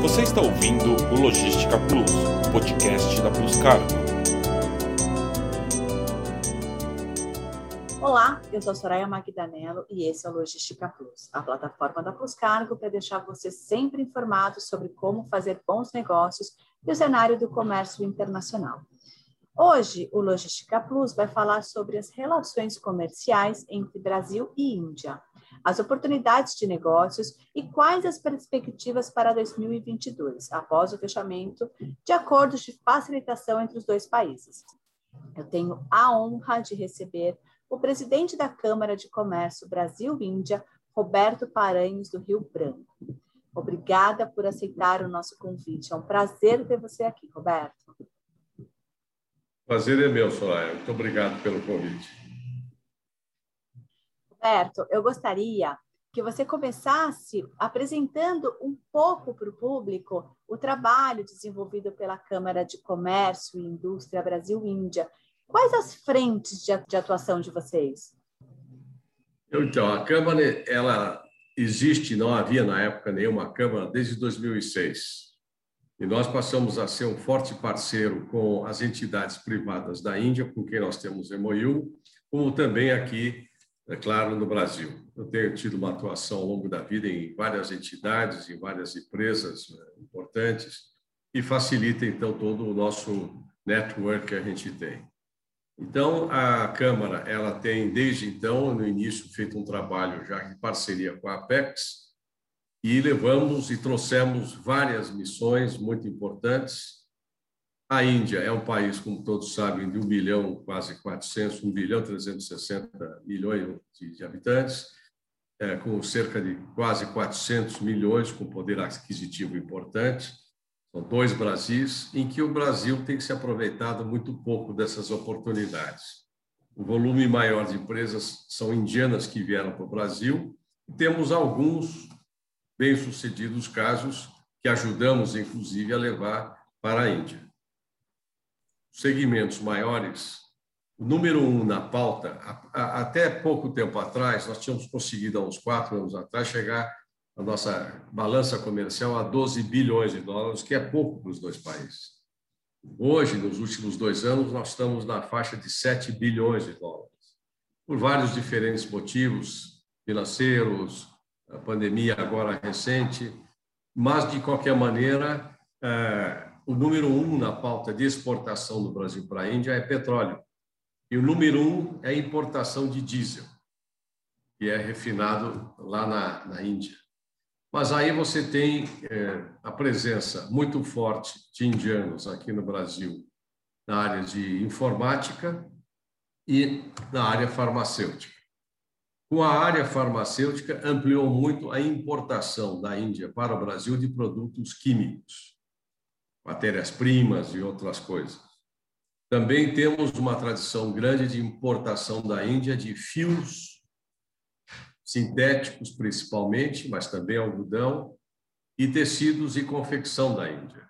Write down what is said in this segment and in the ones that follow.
Você está ouvindo o Logística Plus, podcast da Plus Cargo. Olá, eu sou a Soraya Magdanello e esse é o Logística Plus, a plataforma da Plus Cargo para deixar você sempre informado sobre como fazer bons negócios e o cenário do comércio internacional. Hoje, o Logística Plus vai falar sobre as relações comerciais entre Brasil e Índia as oportunidades de negócios e quais as perspectivas para 2022, após o fechamento de acordos de facilitação entre os dois países. Eu tenho a honra de receber o presidente da Câmara de Comércio Brasil-Índia, Roberto Paranhos, do Rio Branco. Obrigada por aceitar o nosso convite. É um prazer ter você aqui, Roberto. Prazer é meu, Soraya. Muito obrigado pelo convite. Roberto, eu gostaria que você começasse apresentando um pouco para o público o trabalho desenvolvido pela Câmara de Comércio e Indústria Brasil-Índia. Quais as frentes de atuação de vocês? Então, a Câmara ela existe, não havia na época nenhuma Câmara desde 2006. E nós passamos a ser um forte parceiro com as entidades privadas da Índia, com quem nós temos MOU, como também aqui é claro, no Brasil. Eu tenho tido uma atuação ao longo da vida em várias entidades, em várias empresas é, importantes, e facilita, então, todo o nosso network que a gente tem. Então, a Câmara ela tem, desde então, no início, feito um trabalho já em parceria com a Apex, e levamos e trouxemos várias missões muito importantes a Índia é um país, como todos sabem, de 1 bilhão, quase 400, 1 bilhão 360 milhões de, habitantes, é, com cerca de quase 400 milhões, com poder aquisitivo importante. São dois Brasis, em que o Brasil tem se aproveitado muito pouco dessas oportunidades. O volume maior de empresas são indianas que vieram para o Brasil, e temos alguns bem-sucedidos casos que ajudamos, inclusive, a levar para a Índia segmentos maiores, o número um na pauta, até pouco tempo atrás, nós tínhamos conseguido, há uns quatro anos atrás, chegar a nossa balança comercial a 12 bilhões de dólares, que é pouco para os dois países. Hoje, nos últimos dois anos, nós estamos na faixa de 7 bilhões de dólares, por vários diferentes motivos financeiros, a pandemia agora recente, mas, de qualquer maneira, é, o número um na pauta de exportação do Brasil para a Índia é petróleo. E o número um é importação de diesel, que é refinado lá na, na Índia. Mas aí você tem é, a presença muito forte de indianos aqui no Brasil, na área de informática e na área farmacêutica. Com a área farmacêutica, ampliou muito a importação da Índia para o Brasil de produtos químicos matérias-primas e outras coisas. Também temos uma tradição grande de importação da Índia de fios sintéticos, principalmente, mas também algodão, e tecidos e confecção da Índia.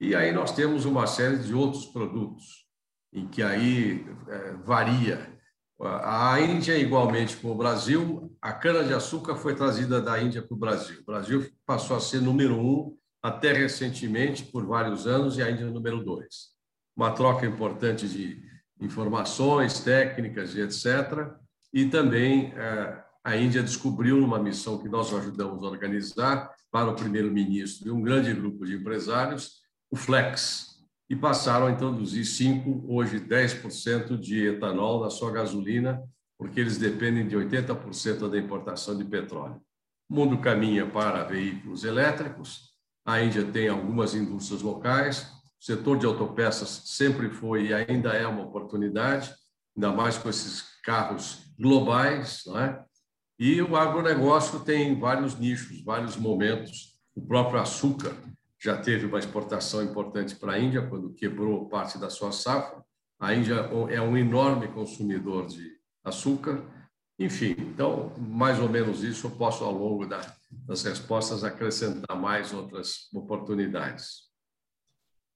E aí nós temos uma série de outros produtos, em que aí é, varia. A Índia, igualmente com o Brasil, a cana-de-açúcar foi trazida da Índia para o Brasil. O Brasil passou a ser número um até recentemente, por vários anos, e ainda número dois. Uma troca importante de informações, técnicas e etc. E também eh, a Índia descobriu, numa missão que nós ajudamos a organizar para o primeiro-ministro e um grande grupo de empresários, o Flex, e passaram a introduzir 5%, hoje 10% de etanol na sua gasolina, porque eles dependem de 80% da importação de petróleo. O mundo caminha para veículos elétricos, a Índia tem algumas indústrias locais. O setor de autopeças sempre foi e ainda é uma oportunidade, ainda mais com esses carros globais, não é? E o agronegócio tem vários nichos, vários momentos. O próprio açúcar já teve uma exportação importante para a Índia quando quebrou parte da sua safra. A Índia é um enorme consumidor de açúcar. Enfim, então, mais ou menos isso eu posso, ao longo da, das respostas, acrescentar mais outras oportunidades.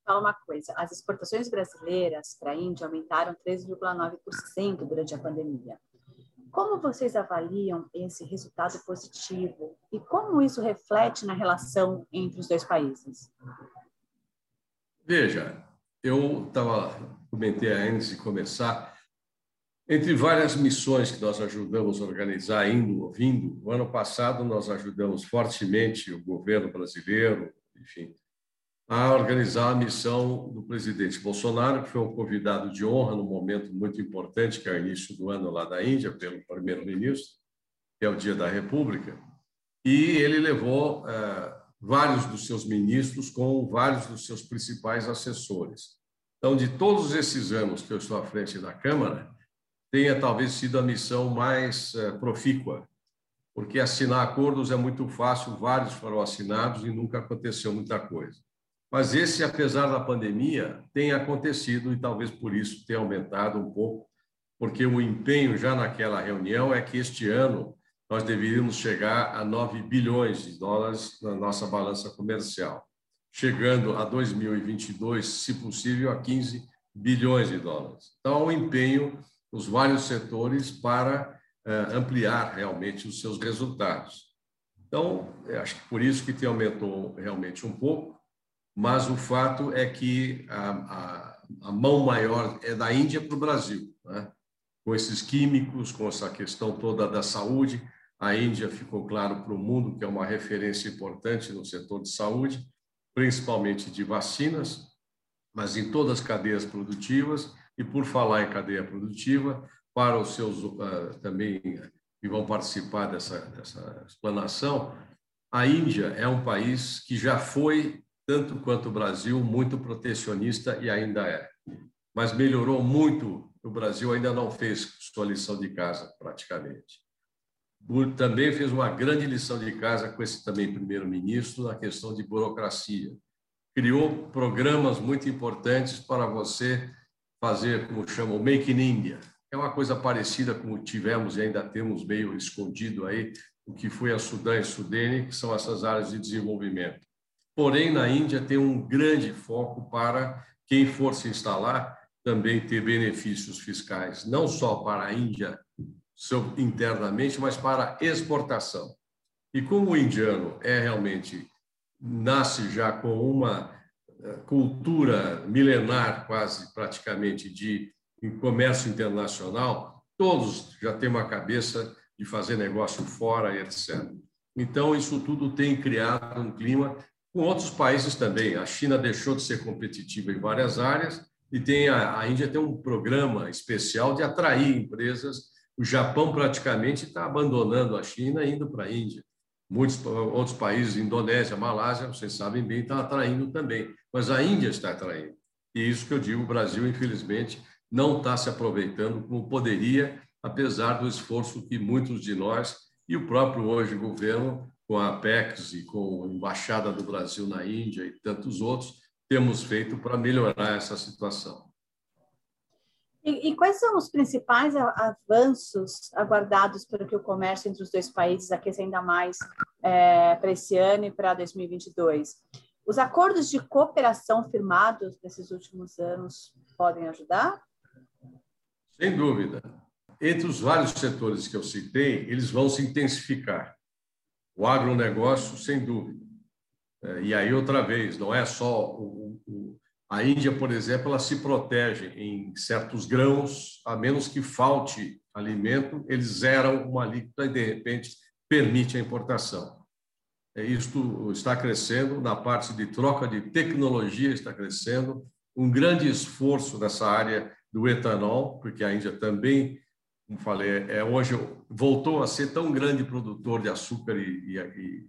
Fala uma coisa, as exportações brasileiras para a Índia aumentaram 3,9% durante a pandemia. como vocês avaliam esse resultado positivo e como isso reflete na relação entre os dois países? Veja, eu estava comentei antes de começar entre várias missões que nós ajudamos a organizar, indo, ouvindo, o ano passado nós ajudamos fortemente o governo brasileiro, enfim, a organizar a missão do presidente Bolsonaro, que foi um convidado de honra num momento muito importante, que é o início do ano lá da Índia, pelo primeiro-ministro, que é o Dia da República, e ele levou eh, vários dos seus ministros com vários dos seus principais assessores. Então, de todos esses anos que eu estou à frente da Câmara, tenha talvez sido a missão mais eh, profícua, porque assinar acordos é muito fácil, vários foram assinados e nunca aconteceu muita coisa. Mas esse, apesar da pandemia, tem acontecido e talvez por isso tenha aumentado um pouco, porque o empenho já naquela reunião é que este ano nós deveríamos chegar a 9 bilhões de dólares na nossa balança comercial, chegando a 2022, se possível, a 15 bilhões de dólares. Então, o empenho nos vários setores para eh, ampliar realmente os seus resultados. Então, acho que por isso que tem aumentou realmente um pouco, mas o fato é que a, a, a mão maior é da Índia para o Brasil, né? com esses químicos, com essa questão toda da saúde. A Índia ficou claro para o mundo que é uma referência importante no setor de saúde, principalmente de vacinas, mas em todas as cadeias produtivas. E por falar em cadeia produtiva, para os seus uh, também que vão participar dessa, dessa explanação, a Índia é um país que já foi tanto quanto o Brasil, muito protecionista e ainda é. Mas melhorou muito. O Brasil ainda não fez sua lição de casa, praticamente. Também fez uma grande lição de casa com esse também primeiro-ministro na questão de burocracia. Criou programas muito importantes para você fazer, como chamam, Make in India. É uma coisa parecida como tivemos e ainda temos meio escondido aí o que foi a Sudã e Sudene, que são essas áreas de desenvolvimento. Porém, na Índia tem um grande foco para quem for se instalar também ter benefícios fiscais, não só para a Índia internamente, mas para exportação. E como o indiano é realmente nasce já com uma cultura milenar, quase praticamente, de comércio internacional, todos já têm uma cabeça de fazer negócio fora, etc. Então, isso tudo tem criado um clima com outros países também. A China deixou de ser competitiva em várias áreas e tem a, a Índia tem um programa especial de atrair empresas. O Japão praticamente está abandonando a China e indo para a Índia. Muitos outros países, Indonésia, Malásia, vocês sabem bem, estão atraindo também. Mas a Índia está atraindo. E isso que eu digo, o Brasil, infelizmente, não está se aproveitando como poderia, apesar do esforço que muitos de nós e o próprio hoje governo com a Apex e com a Embaixada do Brasil na Índia e tantos outros, temos feito para melhorar essa situação. E, e, quais são os principais avanços aguardados para que o comércio entre os dois países aqueça ainda mais é, para esse ano e para 2022? Os acordos de cooperação firmados nesses últimos anos podem ajudar? Sem dúvida. Entre os vários setores que eu citei, eles vão se intensificar. O agronegócio, sem dúvida. É, e aí, outra vez, não é só o, o, a Índia, por exemplo, ela se protege em certos grãos, a menos que falte alimento, eles zeram uma alíquota e, de repente, permite a importação. É, isto está crescendo na parte de troca de tecnologia, está crescendo. Um grande esforço nessa área do etanol, porque a Índia também como falei, é, hoje voltou a ser tão grande produtor de açúcar e, e,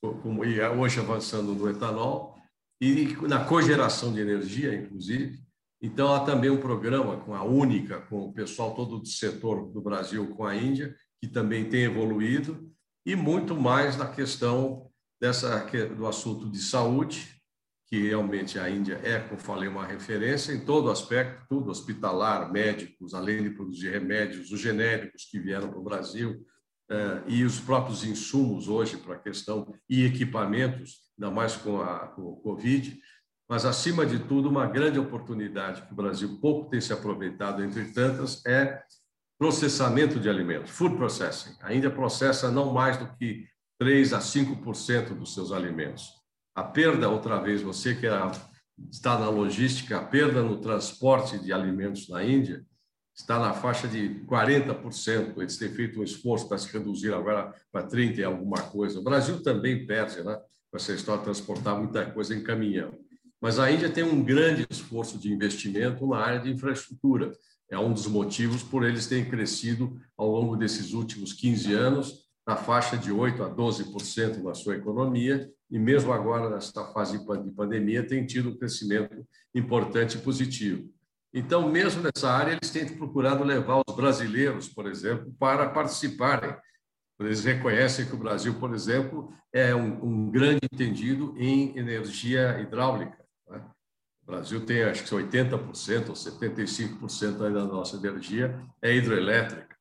como, e hoje avançando no etanol e na cogeração de energia, inclusive. Então, há também um programa com a Única, com o pessoal todo do setor do Brasil, com a Índia, que também tem evoluído, e muito mais na questão dessa, do assunto de saúde, que realmente a Índia é, como falei, uma referência em todo aspecto, tudo hospitalar, médicos, além de produzir remédios, os genéricos que vieram para o Brasil eh, e os próprios insumos hoje para a questão e equipamentos, ainda mais com, a, com o Covid, mas acima de tudo uma grande oportunidade que o Brasil pouco tem se aproveitado entre tantas é processamento de alimentos, food processing. A Índia processa não mais do que 3 a 5% dos seus alimentos. A perda, outra vez, você que está na logística, a perda no transporte de alimentos na Índia está na faixa de 40%. Eles têm feito um esforço para se reduzir agora para 30% e alguma coisa. O Brasil também perde, né? Essa história de transportar muita coisa em caminhão. Mas a Índia tem um grande esforço de investimento na área de infraestrutura. É um dos motivos por eles terem crescido ao longo desses últimos 15 anos na faixa de 8 a 12% na sua economia e mesmo agora nesta fase de pandemia tem tido um crescimento importante e positivo. Então, mesmo nessa área, eles têm procurado levar os brasileiros, por exemplo, para participarem. Eles reconhecem que o Brasil, por exemplo, é um, um grande entendido em energia hidráulica. Né? O Brasil tem, acho que 80% ou 75% da nossa energia é hidroelétrica.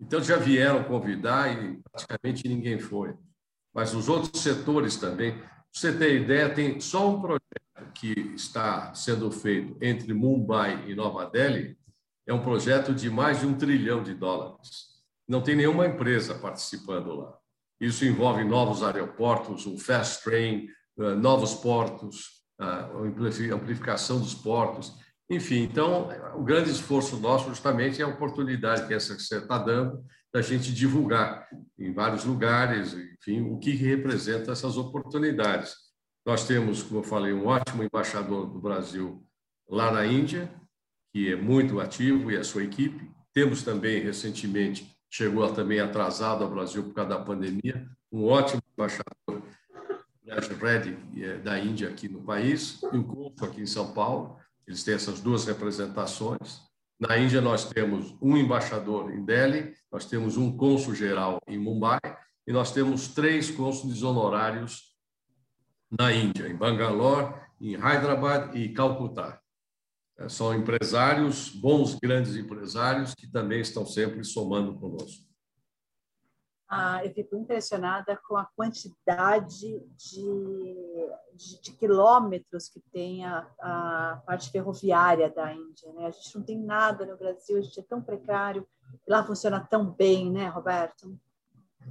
Então, já vieram convidar e praticamente ninguém foi. Mas os outros setores também. Você ter ideia, tem só um projeto que está sendo feito entre Mumbai e Nova Delhi é um projeto de mais de um trilhão de dólares. Não tem nenhuma empresa participando lá. Isso envolve novos aeroportos, um fast train, eh, novos portos, a amplificação dos portos. Enfim, então, o grande esforço nosso justamente é a oportunidade que essa que você está dando da gente divulgar em vários lugares, enfim, o que representa essas oportunidades. Nós temos, como eu falei, um ótimo embaixador do Brasil lá na Índia, que é muito ativo, e a sua equipe. Temos também, recentemente, chegou também atrasado ao Brasil por causa da pandemia, um ótimo embaixador, Reddy, é da Índia aqui no país, e um cônsul aqui em São Paulo. Eles têm essas duas representações. Na Índia, nós temos um embaixador em Delhi, nós temos um cônsul geral em Mumbai, e nós temos três cônsules honorários na Índia, em Bangalore, em Hyderabad e Calcutá. É, são empresários, bons, grandes empresários, que também estão sempre somando conosco. Ah, eu fico impressionada com a quantidade de, de, de quilômetros que tem a, a, parte ferroviária da Índia. Né? A gente não tem nada no Brasil, a gente é tão precário, lá funciona tão bem, né, Roberto?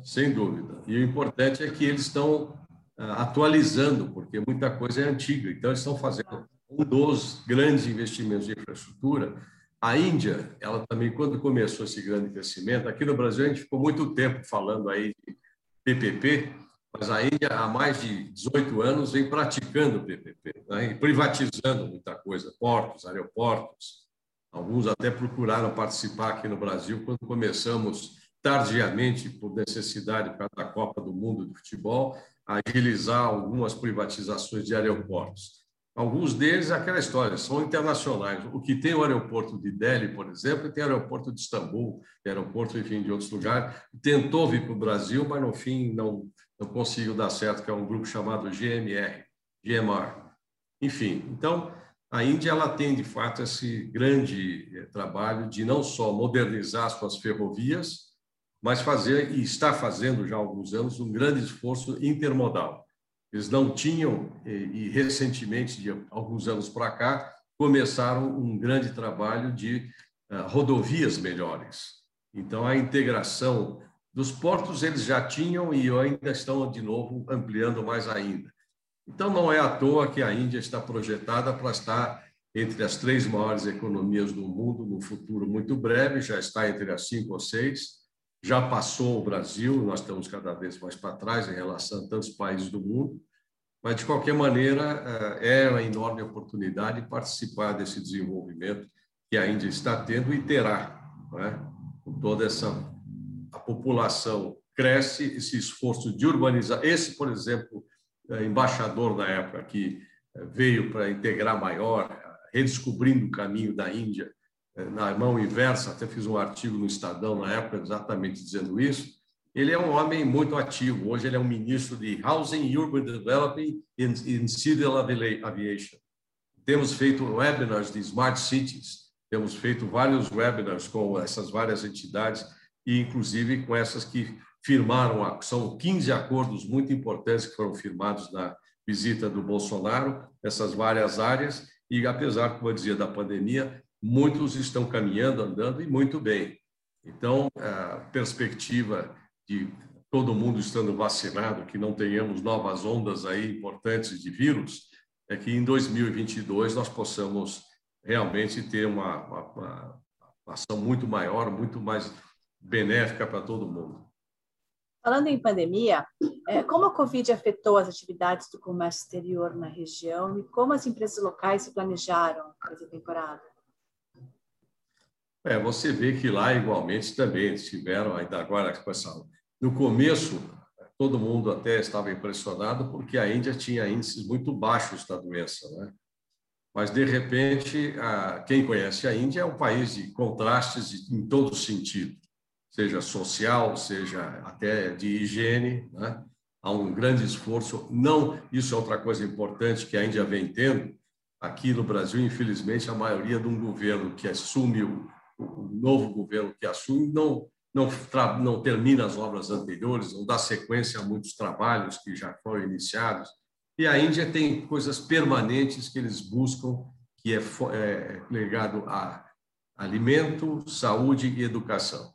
Sem dúvida. E o importante é que eles estão ah, atualizando, porque muita coisa é antiga. Então, eles estão fazendo um dos grandes investimentos de infraestrutura. A Índia, ela também, quando começou esse grande crescimento, aqui no Brasil a gente ficou muito tempo falando aí de PPP, mas a Índia, há mais de 18 anos, vem praticando PPP, né? e privatizando muita coisa, portos, aeroportos. Alguns até procuraram participar aqui no Brasil quando começamos tardiamente, por necessidade, por causa da Copa do Mundo de futebol, agilizar algumas privatizações de aeroportos. Alguns deles, aquela história, são internacionais. O que tem o aeroporto de Delhi, por exemplo, tem aeroporto de Istambul, aeroporto, enfim, de outros lugares. Tentou vir para o Brasil, mas no fim não, não conseguiu dar certo, que é um grupo chamado GMR, GMR. Enfim, então, a Índia ela tem, de fato, esse grande eh, trabalho de não só modernizar suas ferrovias, mas fazer, e está fazendo já há alguns anos, um grande esforço intermodal. Eles não tinham, e, recentemente, de alguns anos para cá, começaram um grande trabalho de uh, rodovias melhores. Então, a integração dos portos eles já tinham e ainda estão, de novo, ampliando mais ainda. Então, não é à toa que a Índia está projetada para estar entre as três maiores economias do mundo no futuro muito breve, já está entre as cinco ou seis já passou o Brasil, nós estamos cada vez mais para trás em relação a tantos países do mundo, mas, de qualquer maneira, eh, é uma enorme oportunidade participar desse desenvolvimento que a Índia está tendo e terá, é? com toda essa a população cresce, esse esforço de urbanizar. Esse, por exemplo, eh, embaixador na época que eh, veio para integrar maior, redescobrindo o caminho da Índia na mão inversa, até fiz um artigo no Estadão na época exatamente dizendo isso. Ele é um homem muito ativo. Hoje ele é um ministro de Housing e Urban Development in Civil Aviation. Temos feito webinars de Smart Cities, temos feito vários webinars com essas várias entidades e inclusive com essas que firmaram, são 15 acordos muito importantes que foram firmados na visita do Bolsonaro, essas várias áreas, e apesar, como eu dizia, da pandemia, muitos estão caminhando, andando e muito bem. Então, a perspectiva de todo mundo estando vacinado, que não tenhamos novas ondas aí importantes de vírus, é que em 2022 nós possamos realmente ter uma, uma, uma ação muito maior, muito mais benéfica para todo mundo. Falando em pandemia, é, como a Covid afetou as atividades do comércio exterior na região e como as empresas locais se planejaram para essa temporada? É, você vê que lá igualmente também tiveram ainda agora com essa no começo todo mundo até estava impressionado porque a Índia tinha índices muito baixos da doença, né? Mas de repente, a, quem conhece a Índia é um país de contrastes em todo sentido, seja social, seja até de higiene, né? Há um grande esforço. Não, isso é outra coisa importante que a Índia vem tendo. Aqui no Brasil, infelizmente, a maioria de um governo que assume o o novo governo que assume não, não, não termina as obras anteriores, não dá sequência a muitos trabalhos que já foram iniciados. E a Índia tem coisas permanentes que eles buscam, que é, é ligado a alimento, saúde e educação.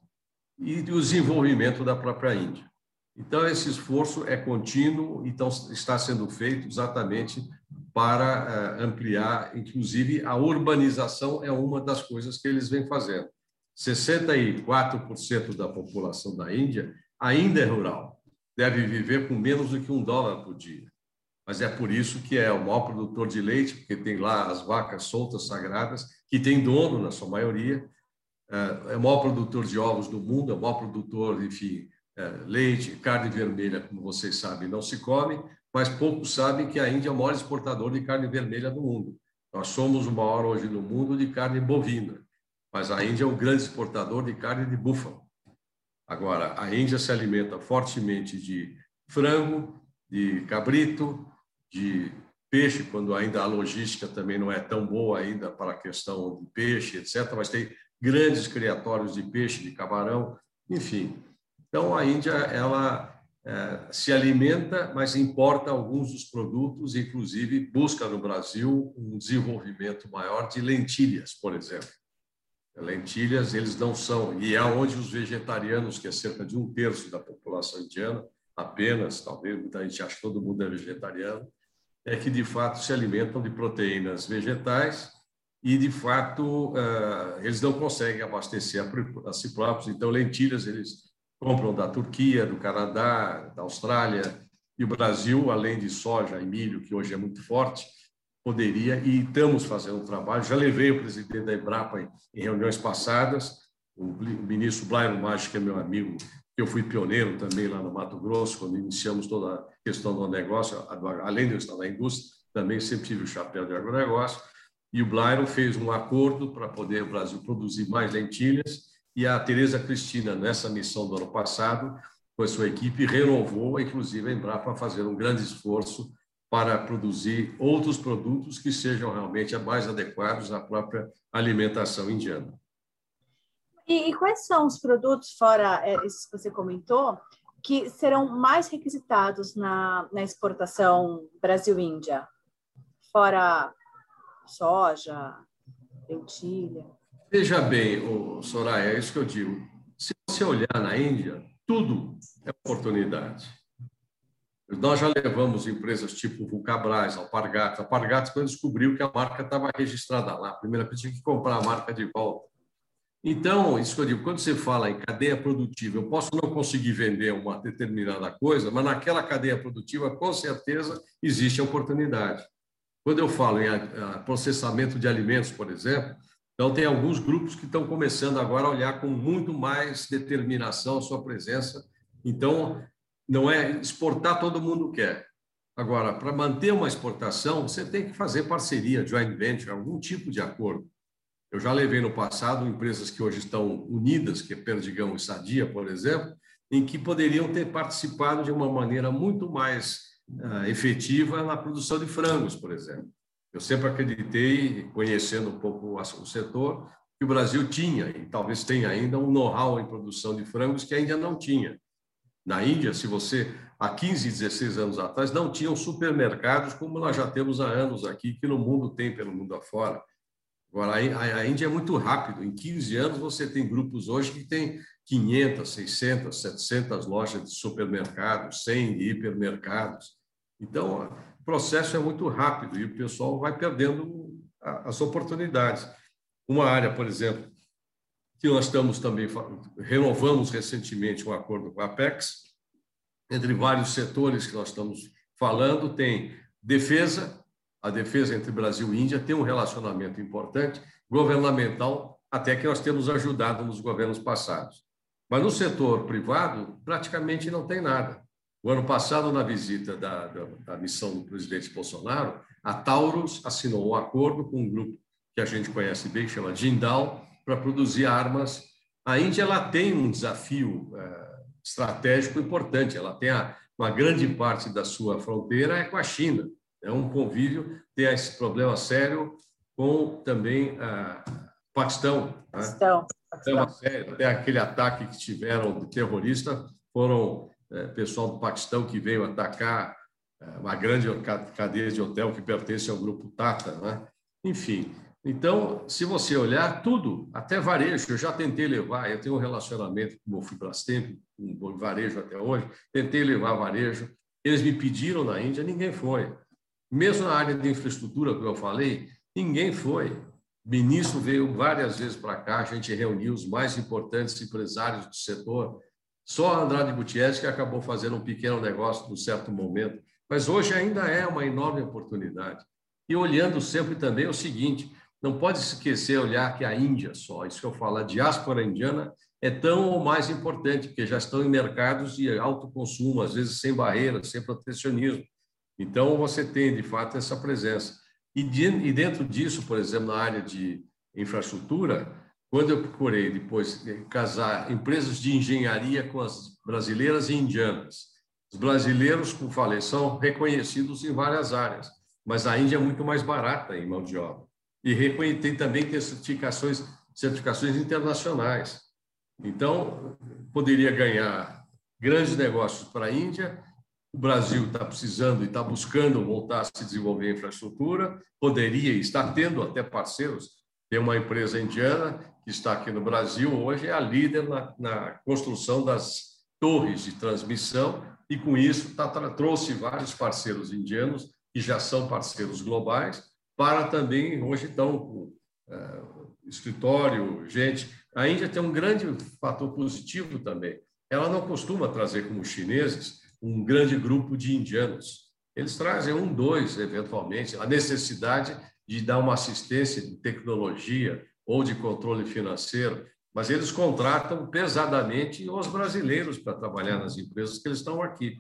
E o desenvolvimento da própria Índia. Então, esse esforço é contínuo, então está sendo feito exatamente para eh, ampliar, inclusive a urbanização é uma das coisas que eles vêm fazendo. 64% da população da Índia ainda é rural, deve viver com menos do que um dólar por dia. Mas é por isso que é o maior produtor de leite, porque tem lá as vacas soltas, sagradas, que tem dono na sua maioria, eh, é o maior produtor de ovos do mundo, é o maior produtor, enfim, eh, leite, carne vermelha, como vocês sabem, não se come, mas poucos sabem que a Índia é o maior exportador de carne vermelha do mundo. Nós somos o maior hoje no mundo de carne bovina, mas a Índia é o grande exportador de carne de búfalo. Agora, a Índia se alimenta fortemente de frango, de cabrito, de peixe, quando ainda a logística também não é tão boa ainda para a questão de peixe, etc., mas tem grandes criatórios de peixe, de camarão, enfim. Então, a Índia, ela se alimenta, mas importa alguns dos produtos, inclusive busca no Brasil um desenvolvimento maior de lentilhas, por exemplo. Lentilhas, eles não são, e é onde os vegetarianos, que é cerca de um terço da população indiana, apenas, talvez muita gente acha que todo mundo é vegetariano, é que de fato se alimentam de proteínas vegetais e de fato é, eles não conseguem abastecer a si próprios. Então, lentilhas eles compram da Turquia, do Canadá, da Austrália, e o Brasil, além de soja e milho, que hoje é muito forte, poderia, e estamos fazendo um trabalho, já levei o presidente da Embrapa em, reuniões passadas, o ministro Blairo Maggi, que é meu amigo, eu fui pioneiro também lá no Mato Grosso, quando iniciamos toda a questão do negócio, além de eu estar na indústria, também sempre tive o chapéu de agronegócio, e o Blairo fez um acordo para poder o Brasil produzir mais lentilhas, e a Tereza Cristina, nessa missão do ano passado, com a sua equipe, renovou, inclusive, a Embrapa fazer um grande esforço para produzir outros produtos que sejam realmente mais adequados à própria alimentação indiana. E, e quais são os produtos, fora é, esses que você comentou, que serão mais requisitados na, na exportação Brasil-Índia? Fora soja, lentilha? Veja bem, Soraya, é isso que eu digo. Se você olhar na Índia, tudo é oportunidade. Nós já levamos empresas tipo Vulcabras, Alpargatas. Alpargatas, quando descobriu que a marca estava registrada lá, primeira vez tinha que comprar a marca de volta. Então, isso que eu digo, quando você fala em cadeia produtiva, eu posso não conseguir vender uma determinada coisa, mas naquela cadeia produtiva, com certeza, existe a oportunidade. Quando eu falo em processamento de alimentos, por exemplo, então, tem alguns grupos que estão começando agora a olhar com muito mais determinação a sua presença. Então, não é exportar todo mundo quer. Agora, para manter uma exportação, você tem que fazer parceria, joint venture, algum tipo de acordo. Eu já levei no passado empresas que hoje estão unidas, que é Perdigão e Sadia, por exemplo, em que poderiam ter participado de uma maneira muito mais uh, efetiva na produção de frangos, por exemplo. Eu sempre acreditei, conhecendo um pouco o setor, que o Brasil tinha, e talvez tenha ainda, um know-how em produção de frangos que ainda não tinha. Na Índia, se você, há 15, 16 anos atrás, não tinham supermercados como nós já temos há anos aqui, que no mundo tem pelo mundo afora. Agora, a, Índia é muito rápido. Em 15 anos, você tem grupos hoje que têm 500, 600, 700 lojas de supermercados, 100 de hipermercados. Então, o processo é muito rápido e o pessoal vai perdendo as oportunidades. Uma área, por exemplo, que nós estamos também renovamos recentemente um acordo com a Apex, entre vários setores que nós estamos falando, tem defesa, a defesa entre Brasil e Índia tem um relacionamento importante, governamental, até que nós temos ajudado nos governos passados. Mas no setor privado, praticamente não tem nada. O ano passado, na visita da, da, da missão do presidente Bolsonaro, a Taurus assinou um acordo com um grupo que a gente conhece bem, que chama Jindal, para produzir armas. A Índia ela tem um desafio é, estratégico importante, ela tem a, uma grande parte da sua fronteira é com a China. É um convívio, tem esse problema sério com também a Paquistão. Né? Paquistão. Né? Até aquele ataque que tiveram de terrorista foram é, pessoal do Paquistão que veio atacar é, uma grande cadeia de hotel que pertence ao grupo Tata, né? Enfim, então, se você olhar tudo, até varejo, eu já tentei levar, eu tenho um relacionamento com o Fibrastemp, com varejo até hoje, tentei levar varejo, eles me pediram na Índia, ninguém foi. Mesmo na área de infraestrutura, que eu falei, ninguém foi. O ministro veio várias vezes para cá, a gente reuniu os mais importantes empresários do setor, só a Andrade Gutierrez que acabou fazendo um pequeno negócio num certo momento, mas hoje ainda é uma enorme oportunidade. E olhando sempre também o seguinte, não pode esquecer olhar que a Índia só, isso que eu falo, a diáspora indiana é tão ou mais importante, porque já estão em mercados de alto consumo, às vezes sem barreiras, sem protecionismo. Então, você tem, de fato, essa presença. E, de, e dentro disso, por exemplo, na área de infraestrutura, quando eu procurei depois casar empresas de engenharia com as brasileiras e indianas, os brasileiros, como falei, são reconhecidos em várias áreas, mas a Índia é muito mais barata em mão de obra. E tem também certificações, certificações internacionais. Então, poderia ganhar grandes negócios para a Índia. O Brasil está precisando e está buscando voltar a se desenvolver infraestrutura. Poderia, está tendo até parceiros. Tem uma empresa indiana que está aqui no Brasil, hoje é a líder na, na construção das torres de transmissão, e com isso tá, trouxe vários parceiros indianos, que já são parceiros globais, para também, hoje estão com é, escritório, gente. A Índia tem um grande fator positivo também. Ela não costuma trazer como chineses um grande grupo de indianos. Eles trazem um, dois, eventualmente. A necessidade de dar uma assistência de tecnologia, ou de controle financeiro, mas eles contratam pesadamente os brasileiros para trabalhar nas empresas que eles estão aqui.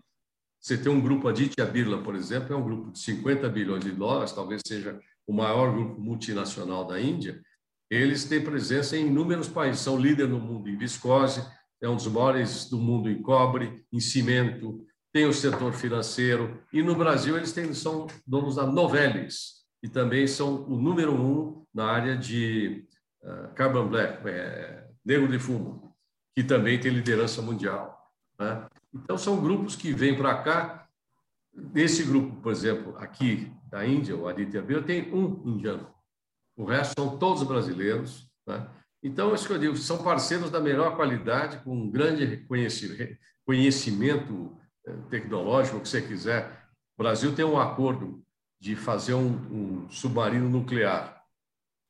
Você tem um grupo, Aditya Birla, por exemplo, é um grupo de 50 bilhões de dólares, talvez seja o maior grupo multinacional da Índia. Eles têm presença em inúmeros países, são líder no mundo em viscose, é um dos maiores do mundo em cobre, em cimento, tem o setor financeiro, e no Brasil eles têm, são donos da Novelis, e também são o número um na área de uh, Carbon Black, é, negro de fumo, que também tem liderança mundial. Né? Então, são grupos que vêm para cá. Nesse grupo, por exemplo, aqui da Índia, o Aditya Birla, tem um indiano. O resto são todos brasileiros. Né? Então, isso que eu digo, são parceiros da melhor qualidade, com um grande conhecimento eh, tecnológico, o que você quiser. O Brasil tem um acordo de fazer um, um submarino nuclear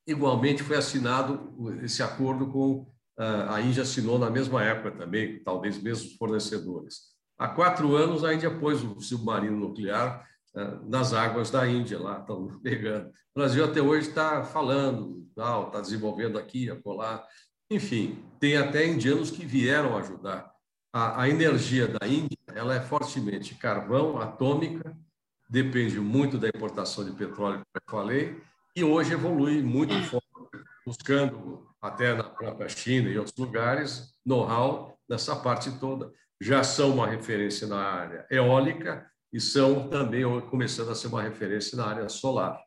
Igualmente foi assinado esse acordo com ah, a Índia assinou na mesma época também, talvez mesmo os fornecedores. Há quatro anos a Índia pôs o submarino nuclear ah, nas águas da Índia lá, estão pegando. O Brasil até hoje está falando, está desenvolvendo aqui, acolá. Enfim, tem até indianos que vieram ajudar. A, a energia da Índia ela é fortemente carvão, atômica, depende muito da importação de petróleo, como eu falei, e hoje evolui muito forte, buscando até na própria China e outros lugares, know-how nessa parte toda. Já são uma referência na área eólica e são também começando a ser uma referência na área solar.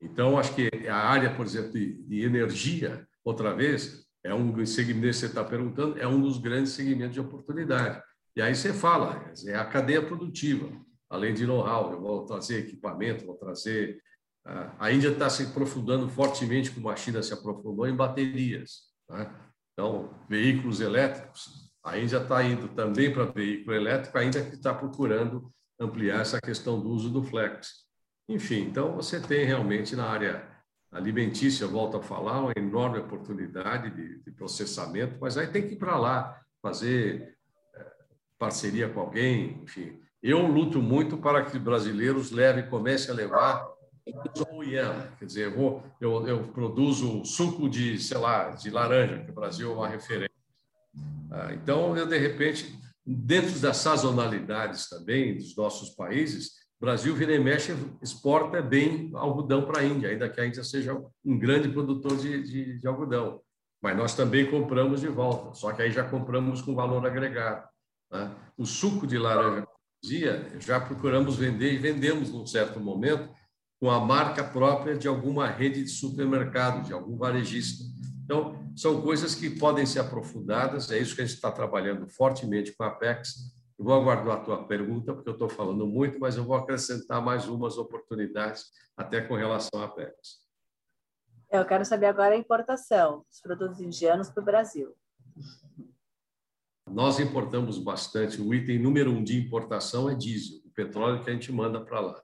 Então, acho que a área, por exemplo, de, de energia, outra vez, é um segmento que você está perguntando, é um dos grandes segmentos de oportunidade. E aí você fala, é a cadeia produtiva, além de know-how, eu vou trazer equipamento, vou trazer A Índia está se aprofundando fortemente, como a China se aprofundou, em baterias. Né? Então, veículos elétricos. A Índia está indo também para veículo elétrico, ainda que está procurando ampliar essa questão do uso do flex. Enfim, então você tem realmente na área alimentícia, volto a falar, uma enorme oportunidade de, de processamento, mas aí tem que ir para lá, fazer é, parceria com alguém, enfim. Eu luto muito para que brasileiros levem, comecem a levar OEM, quer dizer, eu, vou, eu, eu produzo suco de, sei lá, de laranja, que o Brasil é uma referência. Ah, então, eu, de repente, dentro das sazonalidades também dos nossos países, Brasil, vira e mexe, exporta bem algodão para a Índia, ainda que a Índia seja um grande produtor de, de, de algodão. Mas nós também compramos de volta, só que aí já compramos com valor agregado. Né? O suco de laranja já procuramos vender e vendemos num certo momento com a marca própria de alguma rede de supermercado, de algum varejista. Então, são coisas que podem ser aprofundadas, é isso que a gente está trabalhando fortemente com a Apex. Eu vou aguardar a tua pergunta, porque eu estou falando muito, mas eu vou acrescentar mais umas oportunidades, até com relação à Apex. Eu quero saber agora a importação dos produtos indianos para o Brasil. Nós importamos bastante. O item número um de importação é diesel, o petróleo que a gente manda para lá.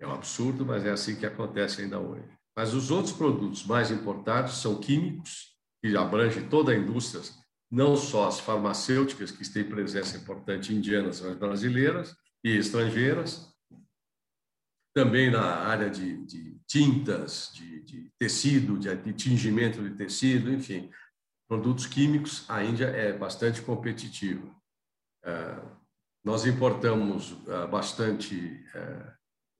É um absurdo, mas é assim que acontece ainda hoje. Mas os outros produtos mais importados são químicos, que abrangem toda a indústria, não só as farmacêuticas, que têm presença importante indianas, mas brasileiras e estrangeiras, também na área de, de tintas, de, de tecido, de, de tingimento de tecido, enfim, produtos químicos, a Índia é bastante competitiva. É, nós importamos é, bastante é,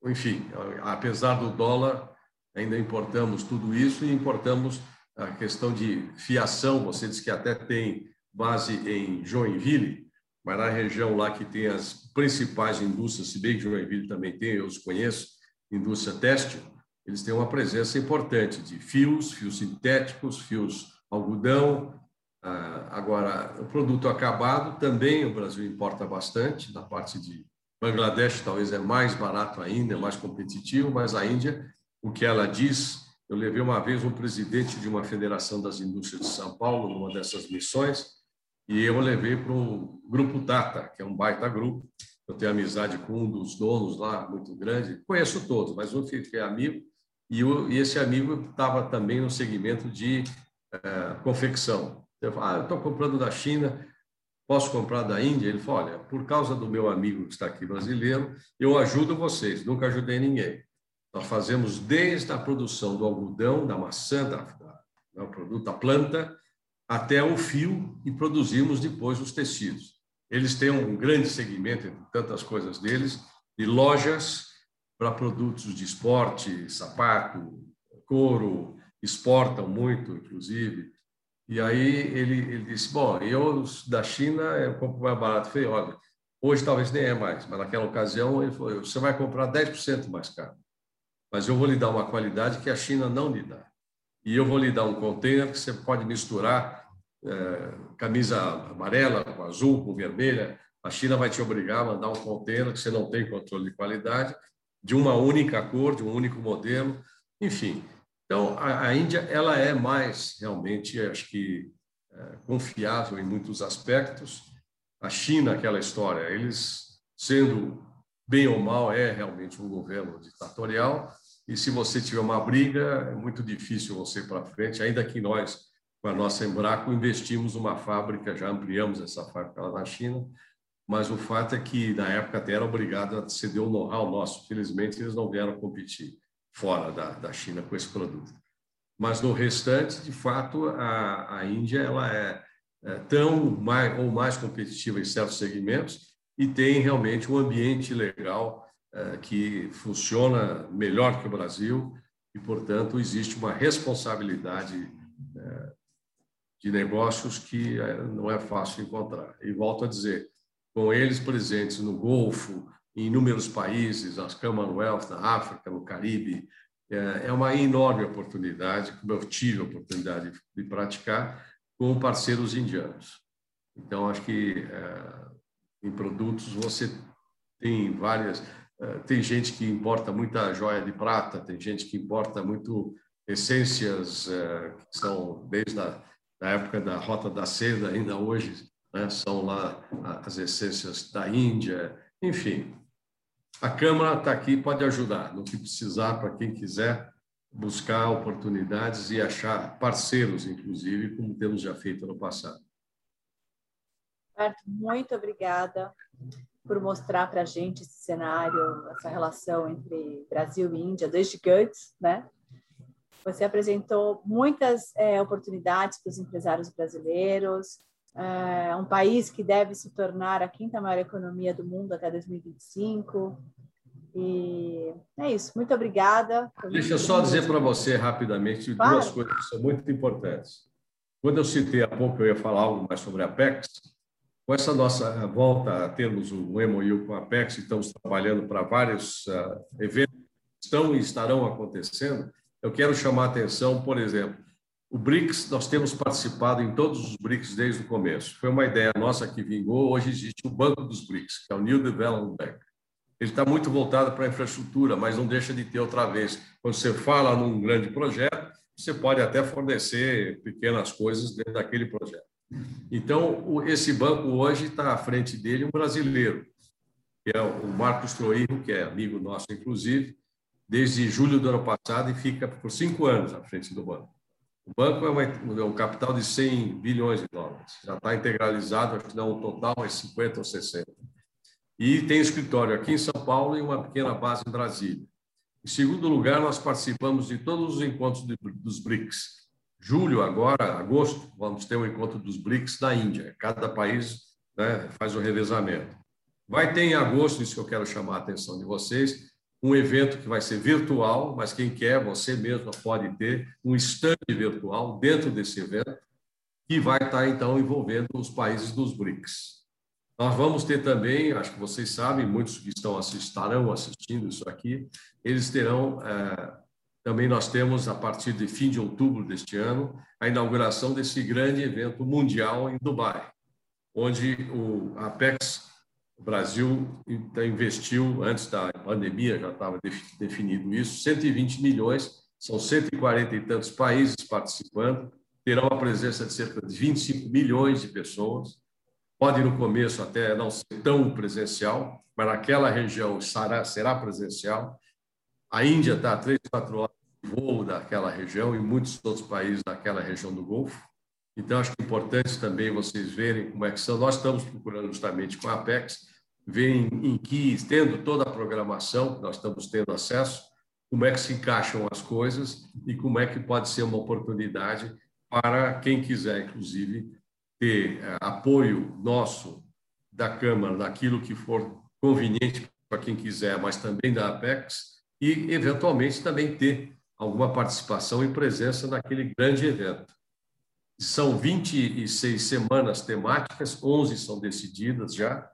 enfim, apesar do dólar, ainda importamos tudo isso e importamos a questão de fiação. Você disse que até tem base em Joinville, mas na região lá que tem as principais indústrias, se bem que Joinville também tem, eu os conheço, indústria têxtil, eles têm uma presença importante de fios, fios sintéticos, fios algodão. Ah, agora, o produto acabado também o Brasil importa bastante, na parte de Bangladesh talvez é mais barato ainda, é mais competitivo, mas a Índia, o que ela diz, eu levei uma vez um presidente de uma federação das indústrias de São Paulo, numa dessas missões, e eu levei para o Grupo Tata, que é um baita grupo. Eu tenho amizade com um dos donos lá, muito grande. Conheço todos, mas um fiquei amigo. E, e esse amigo estava também no segmento de é, confecção. Eu falei, ah, eu estou comprando da China, posso comprar da Índia? Ele falou, olha, por causa do meu amigo que está aqui brasileiro, eu ajudo vocês, nunca ajudei ninguém. Nós fazemos desde a produção do algodão, da maçã, da, da, da produto, da planta, até o fio e produzimos depois os tecidos. Eles têm um grande segmento, entre tantas coisas deles, de lojas para produtos de esporte, sapato, couro, exportam muito, inclusive, e aí ele, ele disse: Bom, eu da China eu compro mais barato. Falei: Olha, hoje talvez nem é mais, mas naquela ocasião ele falou: Você vai comprar 10% mais caro, mas eu vou lhe dar uma qualidade que a China não lhe dá. E eu vou lhe dar um container que você pode misturar é, camisa amarela com azul, com vermelha. A China vai te obrigar a mandar um container que você não tem controle de qualidade, de uma única cor, de um único modelo. Enfim, então, a, Índia ela é mais realmente, acho que, é, confiável em muitos aspectos. A China, aquela história, eles, sendo bem ou mal, é realmente um governo ditatorial. E se você tiver uma briga, é muito difícil você ir para frente, ainda que nós, com a nossa Embraco, investimos numa fábrica, já ampliamos essa fábrica lá na China, mas o fato é que, na época, até era obrigado a ceder o know-how nosso. Felizmente, eles não vieram competir fora da, da China com esse produto. Mas no restante, de fato, a, a Índia ela é, é tão mais ou mais competitiva em certos segmentos e tem realmente um ambiente legal é, que funciona melhor que o Brasil e, portanto, existe uma responsabilidade é, de negócios que é, não é fácil encontrar. E volto a dizer, com eles presentes no Golfo, em inúmeros países, nas Commonwealth, na África, no Caribe. É, é uma enorme oportunidade, como eu tive a oportunidade de praticar, com parceiros indianos. Então, acho que é, em produtos você tem várias. eh, tem gente que importa muita joia de prata, tem gente que importa muito essências que são desde a da época da Rota da Seda, ainda hoje né, são lá as essências da Índia, enfim. A Câmara está aqui, pode ajudar no que precisar para quem quiser buscar oportunidades e achar parceiros, inclusive, como temos já feito no passado. Roberto, muito obrigada por mostrar para a gente esse cenário, essa relação entre Brasil e Índia, dois gigantes, né? Você apresentou muitas é, oportunidades para os empresários brasileiros, é um país que deve se tornar a quinta maior economia do mundo até 2025. E é isso. Muito obrigada. Deixa eu só dizer para você rapidamente claro. duas coisas que são muito importantes. Quando eu citei há pouco, eu ia falar algo mais sobre a Apex. Com essa nossa volta a termos um MOU com a Apex, estamos trabalhando para vários uh, eventos que estão e estarão acontecendo. Eu quero chamar a atenção, por exemplo, o BRICS, nós temos participado em todos os BRICS desde o começo. Foi uma ideia nossa que vingou. Hoje existe o Banco dos BRICS, que é o New Development Bank. Ele está muito voltado para a infraestrutura, mas não deixa de ter outra vez. Quando você fala num grande projeto, você pode até fornecer pequenas coisas dentro daquele projeto. Então, esse banco hoje está à frente dele um brasileiro, que é o Marcos Troirro, que é amigo nosso, inclusive, desde julho do ano passado e fica por cinco anos à frente do banco. O banco é, uma, é um capital de 100 bilhões de dólares, já está integralizado, acho que não o total é 50 ou 60. E tem escritório aqui em São Paulo e uma pequena base em Brasília. Em segundo lugar, nós participamos de todos os encontros de, dos BRICS. Julho, agora, agosto, vamos ter um encontro dos BRICS na Índia. Cada país né, faz o revezamento. Vai ter em agosto, isso que eu quero chamar a atenção de vocês, um evento que vai ser virtual, mas quem quer, você mesmo pode ter um stand virtual dentro desse evento, que vai estar, então, envolvendo os países dos BRICS. Nós vamos ter também, acho que vocês sabem, muitos que estão estarão assistindo isso aqui, eles terão, é, também nós temos, a partir de fim de outubro deste ano, a inauguração desse grande evento mundial em Dubai, onde o Apex o Brasil investiu, antes da pandemia, já estava definido isso, 120 milhões, são 140 e tantos países participando, terão a presença de cerca de 25 milhões de pessoas. Pode, no começo, até não ser tão presencial, mas naquela região será, será presencial. A Índia está a 3, 4 horas de voo daquela região e muitos outros países daquela região do Golfo. Então, acho que é importante também vocês verem como é que são. Nós estamos procurando justamente com a Apex, verem em que, tendo toda a programação, nós estamos tendo acesso, como é que se encaixam as coisas e como é que pode ser uma oportunidade para quem quiser, inclusive, ter eh, apoio nosso da Câmara naquilo que for conveniente para quem quiser, mas também da Apex, e, eventualmente, também ter alguma participação e presença naquele grande evento. São 26 semanas temáticas, 11 são decididas já,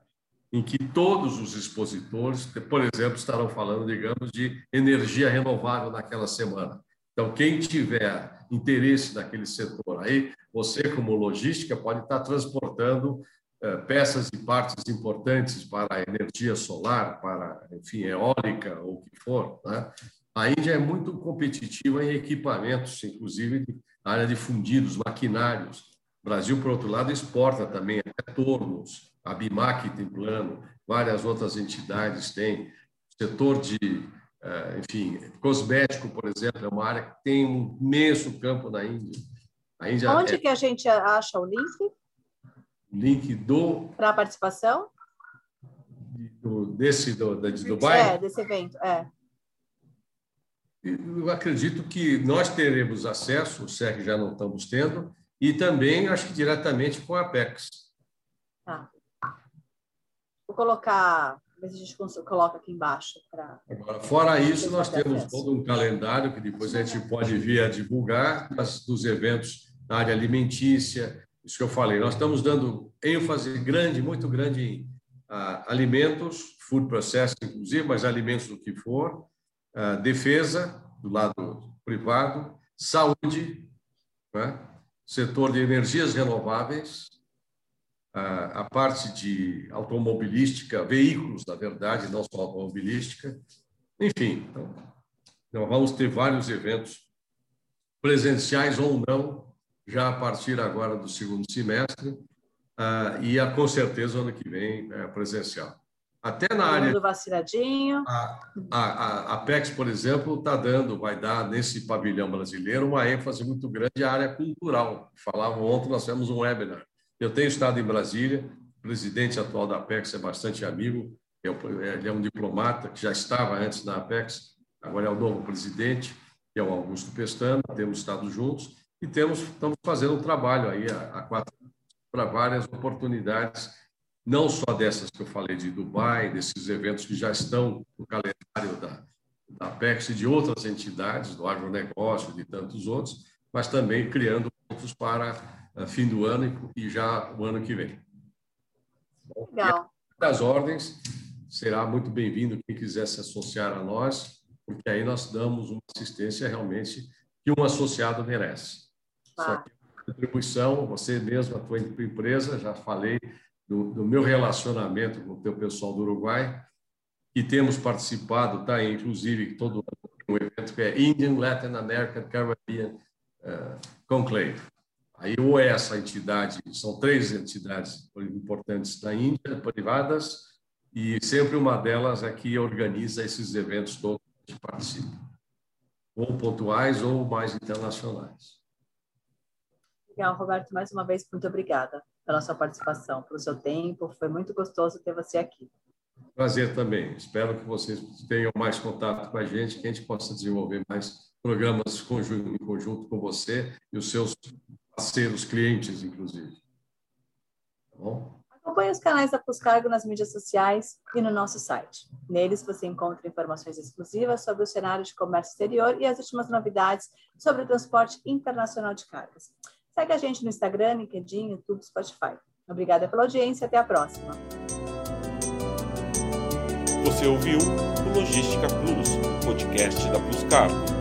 em que todos os expositores, por exemplo, estarão falando, digamos, de energia renovável naquela semana. Então, quem tiver interesse naquele setor aí, você, como logística, pode estar transportando eh, peças e partes importantes para a energia solar, para, enfim, eólica ou o que for. Né? A Índia é muito competitiva em equipamentos, inclusive na área de fundidos, maquinários. O Brasil, por outro lado, exporta também até tornos. A BIMAC tem plano, várias outras entidades têm. O setor de, eh, enfim, cosmético, por exemplo, é uma área que tem um imenso campo na Índia. A Índia Onde é... que a gente acha o link? Link do... Para a participação? Do, desse, do, de Dubai? É, desse evento, é. Eu acredito que nós teremos acesso, se é que já não estamos tendo, e também, acho que diretamente com a Apex. Tá. Vou colocar, ver se a gente coloca aqui embaixo. Pra... Agora, fora isso, nós temos acesso. todo um calendário que depois a gente pode vir a divulgar dos eventos na área alimentícia, isso que eu falei. Nós estamos dando ênfase grande, muito grande em ah, alimentos, food processing, inclusive, mas alimentos do que for, defesa, do lado privado, saúde, né? setor de energias renováveis, a, parte de automobilística, veículos, na verdade, não só automobilística. Enfim, então, vamos ter vários eventos presenciais ou não, já a partir agora do segundo semestre, uh, e a, com certeza ano que vem é presencial. Até na área. vaciladinho. A, a, a Apex, por exemplo, está dando, vai dar nesse pavilhão brasileiro uma ênfase muito grande à área cultural. Falavam ontem, nós tivemos um webinar. Eu tenho estado em Brasília, o presidente atual da Apex é bastante amigo, é ele é um diplomata que já estava antes na Apex, agora é o novo presidente, que é o Augusto Pestana, temos estado juntos e temos, estamos fazendo um trabalho aí há, quatro para várias oportunidades não só dessas que eu falei de Dubai, desses eventos que já estão no calendário da, da Apex e de outras entidades, do agronegócio, de tantos outros, mas também criando outros para uh, fim do ano e, e já o ano que vem. Legal. Das ordens, será muito bem-vindo quem quiser se associar a nós, porque aí nós damos uma assistência realmente que um associado merece. Ah. Contribuição, você mesmo, a tua empresa, já falei, do, do, meu relacionamento com o teu pessoal do Uruguai, e temos participado, tá, inclusive, todo um evento que é Indian Latin American Caribbean uh, Conclave. Aí, ou é essa entidade, são três entidades importantes da Índia, privadas, e sempre uma delas é que organiza esses eventos todos que participa, ou pontuais ou mais internacionais. Legal, Roberto, mais uma vez, muito obrigada pela sua participação, pelo seu tempo. Foi muito gostoso ter você aqui. Prazer também. Espero que vocês tenham mais contato com a gente, que a gente possa desenvolver mais programas em conjunto com você e os seus parceiros, clientes, inclusive. Tá bom? Acompanhe os canais da Puscargo nas mídias sociais e no nosso site. Neles você encontra informações exclusivas sobre o cenário de comércio exterior e as últimas novidades sobre o transporte internacional de cargas. Segue a gente no Instagram, LinkedIn, YouTube, Spotify. Obrigada pela audiência, até a próxima. Você ouviu o Logística Plus, podcast da Plus Cargo.